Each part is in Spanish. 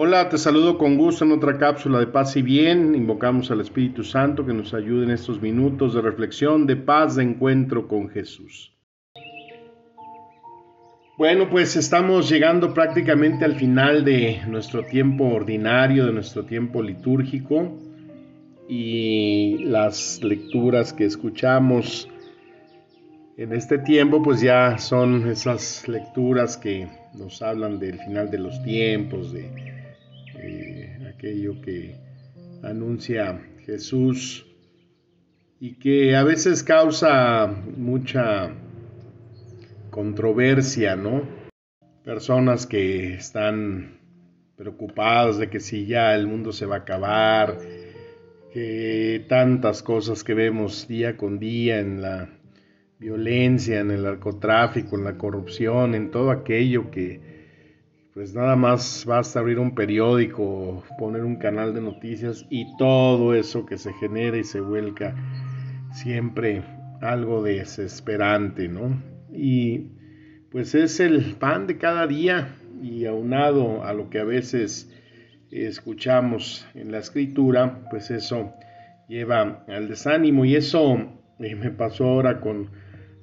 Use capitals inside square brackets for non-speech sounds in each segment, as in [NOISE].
Hola, te saludo con gusto en otra cápsula de paz y bien. Invocamos al Espíritu Santo que nos ayude en estos minutos de reflexión, de paz, de encuentro con Jesús. Bueno, pues estamos llegando prácticamente al final de nuestro tiempo ordinario, de nuestro tiempo litúrgico y las lecturas que escuchamos en este tiempo pues ya son esas lecturas que nos hablan del final de los tiempos, de eh, aquello que anuncia Jesús y que a veces causa mucha controversia, ¿no? Personas que están preocupadas de que si ya el mundo se va a acabar, que tantas cosas que vemos día con día en la violencia, en el narcotráfico, en la corrupción, en todo aquello que pues nada más basta abrir un periódico, poner un canal de noticias y todo eso que se genera y se vuelca siempre algo desesperante, ¿no? Y pues es el pan de cada día y aunado a lo que a veces escuchamos en la escritura, pues eso lleva al desánimo y eso eh, me pasó ahora con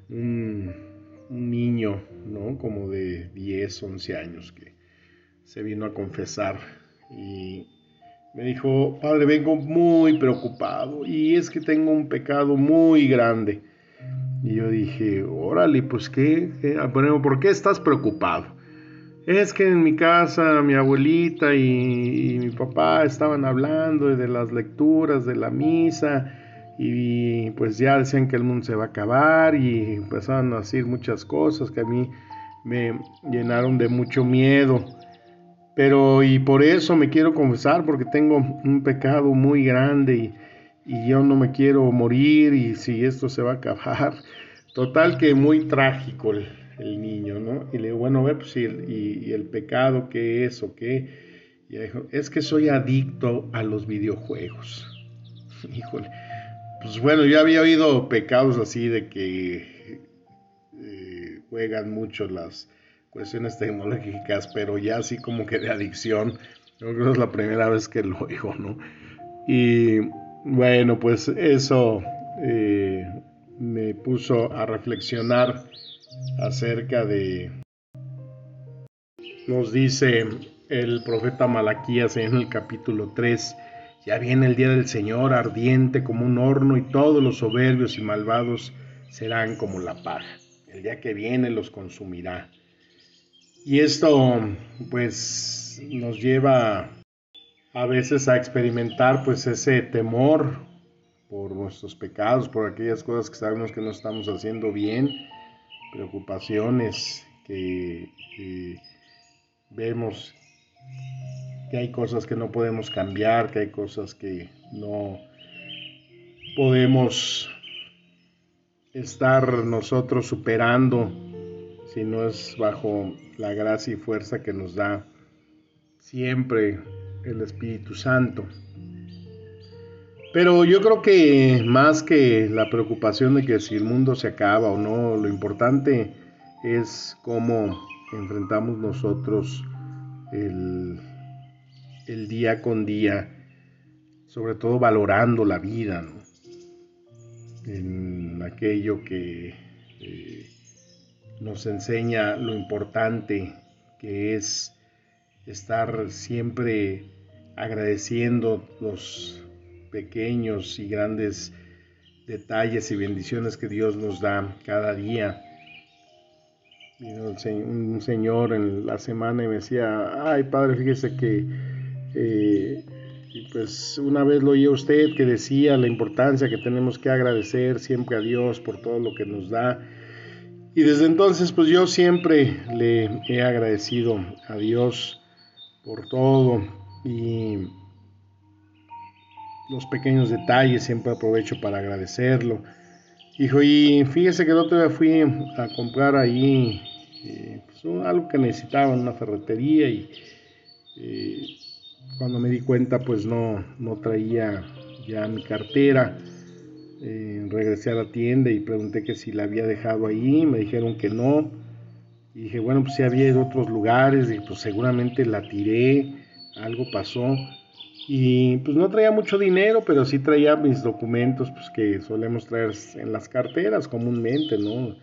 un, niño, ¿no? Como de 10, 11 años que se vino a confesar y me dijo, padre, vengo muy preocupado y es que tengo un pecado muy grande. Y yo dije, órale, pues qué, ah, ¿por qué estás preocupado? Es que en mi casa mi abuelita y, mi papá estaban hablando de las lecturas de la misa y pues ya decían que el mundo se va a acabar y empezaron a decir muchas cosas que a mí me llenaron de mucho miedo. Pero y por eso me quiero confesar, porque tengo un pecado muy grande y, yo no me quiero morir y si esto se va a acabar. Total que muy trágico el, niño, ¿no? Y le digo, bueno, ve, pues, y, el pecado qué es o qué. Y dijo, es que soy adicto a los videojuegos. [LAUGHS] Híjole. Pues bueno, yo había oído pecados así de que eh, juegan mucho las cuestiones tecnológicas, pero ya así como que de adicción. Creo que es la primera vez que lo oigo, ¿no? Y bueno, pues eso eh, me puso a reflexionar acerca de, nos dice el profeta Malaquías en el capítulo 3, ya viene el día del Señor ardiente como un horno y todos los soberbios y malvados serán como la paja. El día que viene los consumirá. Y esto pues nos lleva a veces a experimentar pues ese temor por nuestros pecados, por aquellas cosas que sabemos que no estamos haciendo bien, preocupaciones que, vemos que hay cosas que no podemos cambiar, que hay cosas que no podemos estar nosotros superando si no es bajo la gracia y fuerza que nos da siempre el Espíritu Santo. Pero yo creo que más que la preocupación de que si el mundo se acaba o no, lo importante es cómo enfrentamos nosotros el, día con día, sobre todo valorando la vida, en aquello que eh, nos enseña lo importante que es estar siempre agradeciendo los pequeños y grandes detalles y bendiciones que Dios nos da cada día. Un señor en la semana me decía, ay padre, fíjese que eh, pues una vez lo oí a usted que decía la importancia que tenemos que agradecer siempre a Dios por todo lo que nos da y desde entonces, pues yo siempre le he agradecido a Dios por todo y los pequeños detalles siempre aprovecho para agradecerlo. Hijo, y fíjese que el otro día fui a comprar ahí eh, pues, algo que necesitaba en una ferretería y eh, cuando me di cuenta pues no, no traía ya mi cartera. Eh, regresé a la tienda y pregunté que si la había dejado ahí, me dijeron que no. Dije, bueno, pues si había ido a otros lugares, y pues seguramente la tiré, algo pasó. Y pues no traía mucho dinero, pero sí traía mis documentos, pues que solemos traer en las carteras comúnmente, ¿no?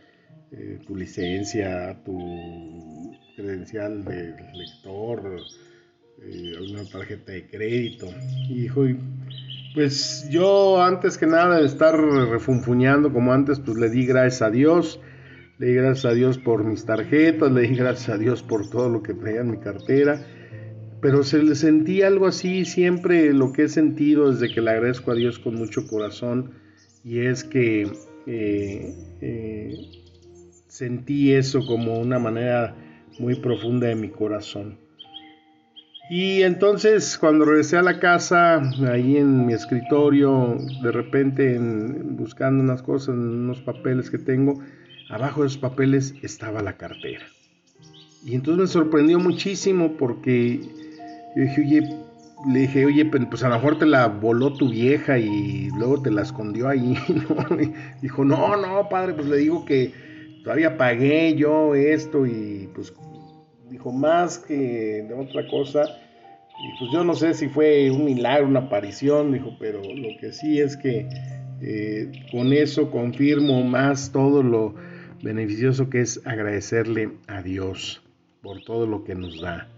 Eh, tu licencia, tu credencial de lector, eh, una tarjeta de crédito. Y pues yo antes que nada de estar refunfuñando como antes, pues le di gracias a Dios. Le di gracias a Dios por mis tarjetas, le di gracias a Dios por todo lo que traía en mi cartera pero se le sentí algo así siempre lo que he sentido desde que le agradezco a Dios con mucho corazón y es que eh, eh, sentí eso como una manera muy profunda de mi corazón. Y entonces cuando regresé a la casa, ahí en mi escritorio, de repente buscando unas cosas, unos papeles que tengo, abajo de esos papeles estaba la cartera. Y entonces me sorprendió muchísimo porque yo dije, oye, le dije, oye, pues a lo mejor te la voló tu vieja y luego te la escondió ahí, [LAUGHS] ¿no? dijo, no, no, padre, pues le digo que todavía pagué yo esto y pues dijo más que de otra cosa. Y pues yo no sé si fue un milagro, una aparición, dijo, pero lo que sí es que eh, con eso confirmo más todo lo beneficioso que es agradecerle a Dios por todo lo que nos da.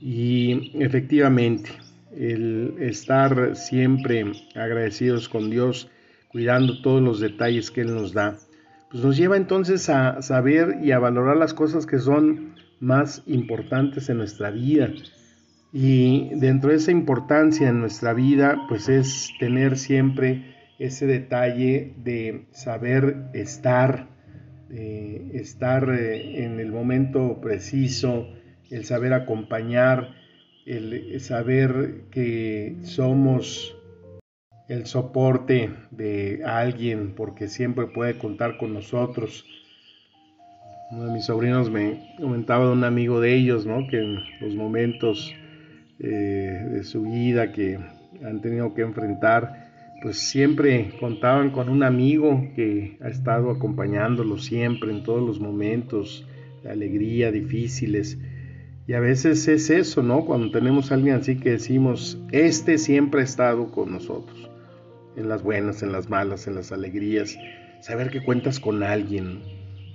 Y efectivamente, el estar siempre agradecidos con Dios, cuidando todos los detalles que Él nos da, pues nos lleva entonces a saber y a valorar las cosas que son más importantes en nuestra vida. Y dentro de esa importancia en nuestra vida, pues es tener siempre ese detalle de saber estar, de estar eh, en el momento preciso, el saber acompañar, el saber que somos el soporte de alguien porque siempre puede contar con nosotros. Uno de mis sobrinos me comentaba de un amigo de ellos, ¿no? que en los momentos eh, de su vida que han tenido que enfrentar, pues siempre contaban con un amigo que ha estado acompañándolos siempre en todos los momentos de alegría, difíciles y a veces es eso, ¿no? Cuando tenemos a alguien así que decimos, este siempre ha estado con nosotros, en las buenas, en las malas, en las alegrías, saber que cuentas con alguien.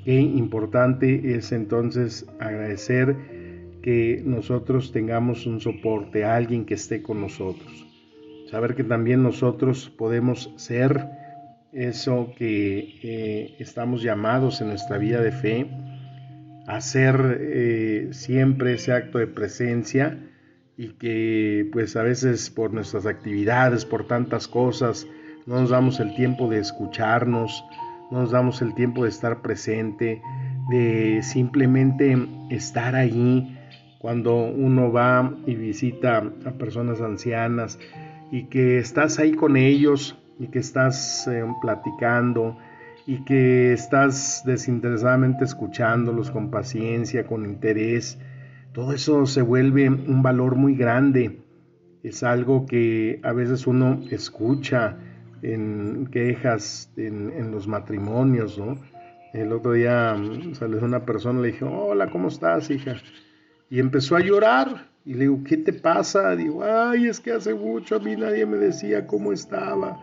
Qué importante es entonces agradecer que nosotros tengamos un soporte, alguien que esté con nosotros. Saber que también nosotros podemos ser eso que eh, estamos llamados en nuestra vida de fe hacer eh, siempre ese acto de presencia y que pues a veces por nuestras actividades, por tantas cosas, no nos damos el tiempo de escucharnos, no nos damos el tiempo de estar presente, de simplemente estar allí cuando uno va y visita a personas ancianas y que estás ahí con ellos y que estás eh, platicando y que estás desinteresadamente escuchándolos con paciencia, con interés, todo eso se vuelve un valor muy grande. Es algo que a veces uno escucha en quejas en, los matrimonios, ¿no? El otro día mm, salió una persona, le dije, hola, ¿cómo estás, hija? Y empezó a llorar. Y le digo, ¿qué te pasa? Digo, ay, es que hace mucho a mí nadie me decía cómo estaba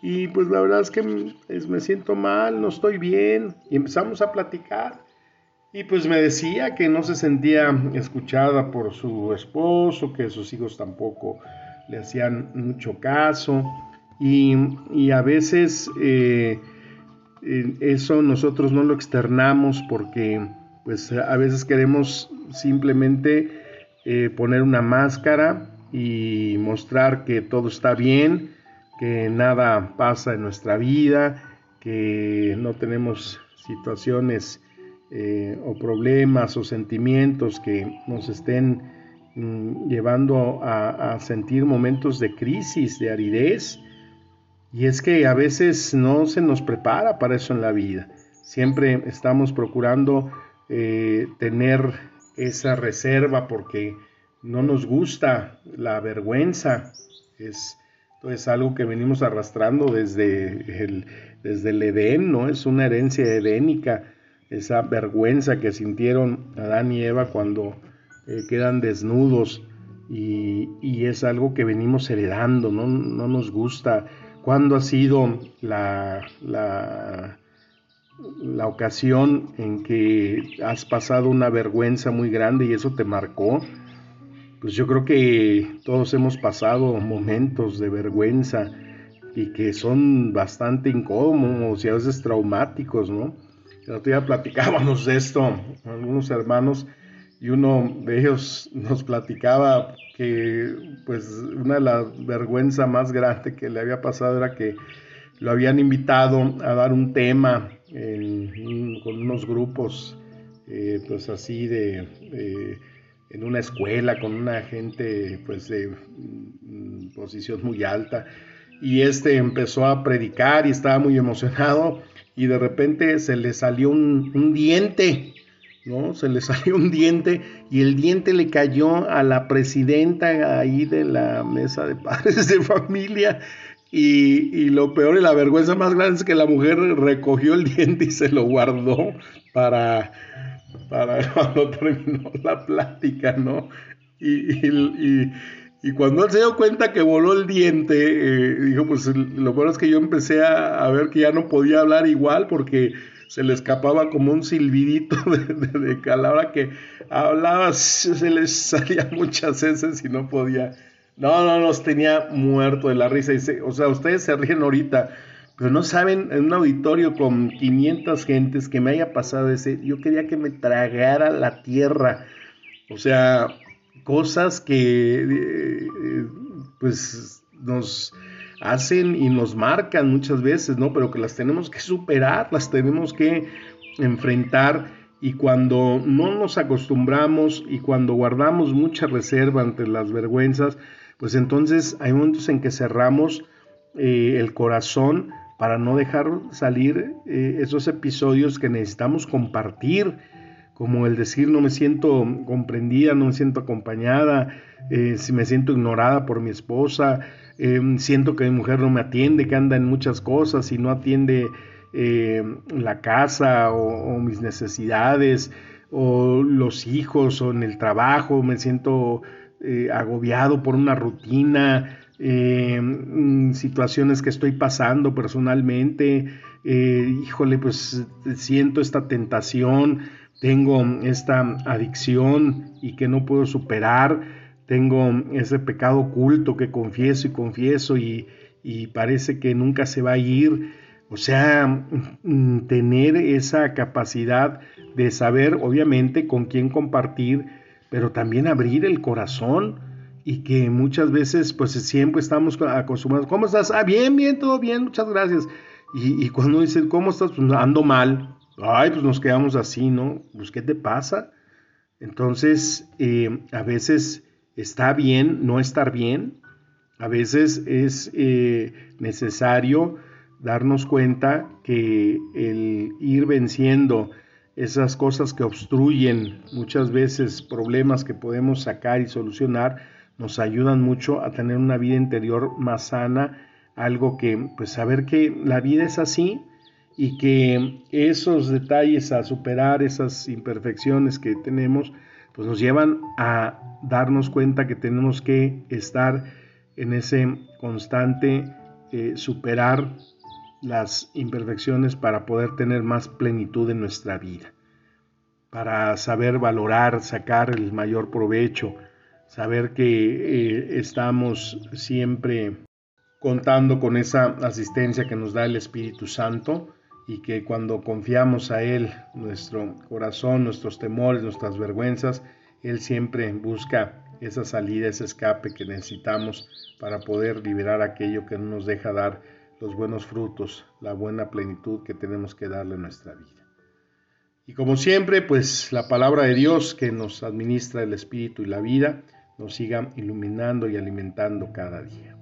y pues la verdad es que me siento mal, no estoy bien. Y empezamos a platicar. Y pues me decía que no se sentía escuchada por su esposo, que sus hijos tampoco le hacían mucho caso. Y, a veces eh, eso nosotros no lo externamos porque pues a veces queremos simplemente eh, poner una máscara y mostrar que todo está bien que nada pasa en nuestra vida, que no tenemos situaciones eh, o problemas o sentimientos que nos estén mm, llevando a, sentir momentos de crisis, de aridez. Y es que a veces no se nos prepara para eso en la vida. Siempre estamos procurando eh, tener esa reserva porque no nos gusta la vergüenza. Es, es algo que venimos arrastrando desde el, desde el Edén, ¿no? Es una herencia edénica, esa vergüenza que sintieron Adán y Eva cuando eh, quedan desnudos y, es algo que venimos heredando, ¿no? No nos gusta. ¿Cuándo ha sido la, la ocasión en que has pasado una vergüenza muy grande y eso te marcó? Pues yo creo que todos hemos pasado momentos de vergüenza y que son bastante incómodos y a veces traumáticos, ¿no? El otro día platicábamos de esto, algunos hermanos, y uno de ellos nos platicaba que pues una de las vergüenzas más grandes que le había pasado era que lo habían invitado a dar un tema con unos grupos eh, pues así de en una escuela con una gente pues de mm, posición muy alta y este empezó a predicar y estaba muy emocionado y de repente se le salió un, diente, ¿no? Se le [LAUGHS] salió un diente y el diente le cayó a la presidenta ahí de la mesa de padres de familia y, lo peor y la vergüenza más grande es que la mujer recogió el diente y se lo guardó para, para [LAUGHS] cuando terminó la plática, ¿no? Y, cuando él se dio cuenta que voló el diente, eh, dijo, pues lo bueno es que yo empecé a, a, ver que ya no podía hablar igual porque se le escapaba como un silbidito [LAUGHS] de, de, de calabra que hablaba, se le salía muchas veces y no podía. No, no, nos tenía muerto de la risa. O sea, ustedes se ríen ahorita, pero no saben, en un auditorio con 500 gentes que me haya pasado ese, yo quería que me tragara la tierra. O sea, cosas que eh, pues nos hacen y nos marcan muchas veces, ¿no? Pero que las tenemos que superar, las tenemos que enfrentar y cuando no nos acostumbramos y cuando guardamos mucha reserva ante las vergüenzas, pues entonces hay momentos en que cerramos eh, el corazón para no dejar salir eh, esos episodios que necesitamos compartir, como el decir no me siento comprendida, no me siento acompañada, eh, si me siento ignorada por mi esposa, siento que mi mujer no me atiende, que anda en muchas cosas y no atiende la casa o, mis necesidades o los hijos o en el trabajo, me siento agobiado por una rutina, eh, mm, situaciones que estoy pasando personalmente, eh, híjole, pues siento esta tentación, tengo esta adicción y que no puedo superar, tengo ese pecado oculto que confieso y confieso y, y parece que nunca se va a ir. O sea, mm, tener esa capacidad de saber, obviamente, con quién compartir, pero también abrir el corazón y que muchas veces pues siempre estamos acostumbrados, ¿cómo estás? Ah, bien, bien, todo bien, muchas gracias. Y, cuando dice, ¿cómo estás? Pues ando mal. Ay, pues nos quedamos así, ¿no? Pues ¿qué te pasa? Entonces, eh, a veces está bien no estar bien, a veces es eh, necesario darnos cuenta que el ir venciendo esas cosas que obstruyen muchas veces problemas que podemos sacar y solucionar, nos ayudan mucho a tener una vida interior más sana, algo que, pues saber que la vida es así y que esos detalles a superar esas imperfecciones que tenemos, pues nos llevan a darnos cuenta que tenemos que estar en ese constante eh, superar las imperfecciones para poder tener más plenitud en nuestra vida, para saber valorar, sacar el mayor provecho, saber que eh, estamos siempre contando con esa asistencia que nos da el Espíritu Santo y que cuando confiamos a Él, nuestro corazón, nuestros temores, nuestras vergüenzas, Él siempre busca esa salida, ese escape que necesitamos para poder liberar aquello que no nos deja dar los buenos frutos, la buena plenitud que tenemos que darle a nuestra vida. Y como siempre, pues la palabra de Dios que nos administra el Espíritu y la vida, nos siga iluminando y alimentando cada día.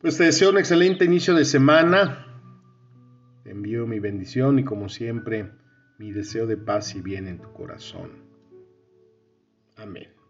Pues te deseo un excelente inicio de semana. Te envío mi bendición y como siempre mi deseo de paz y bien en tu corazón. Amén.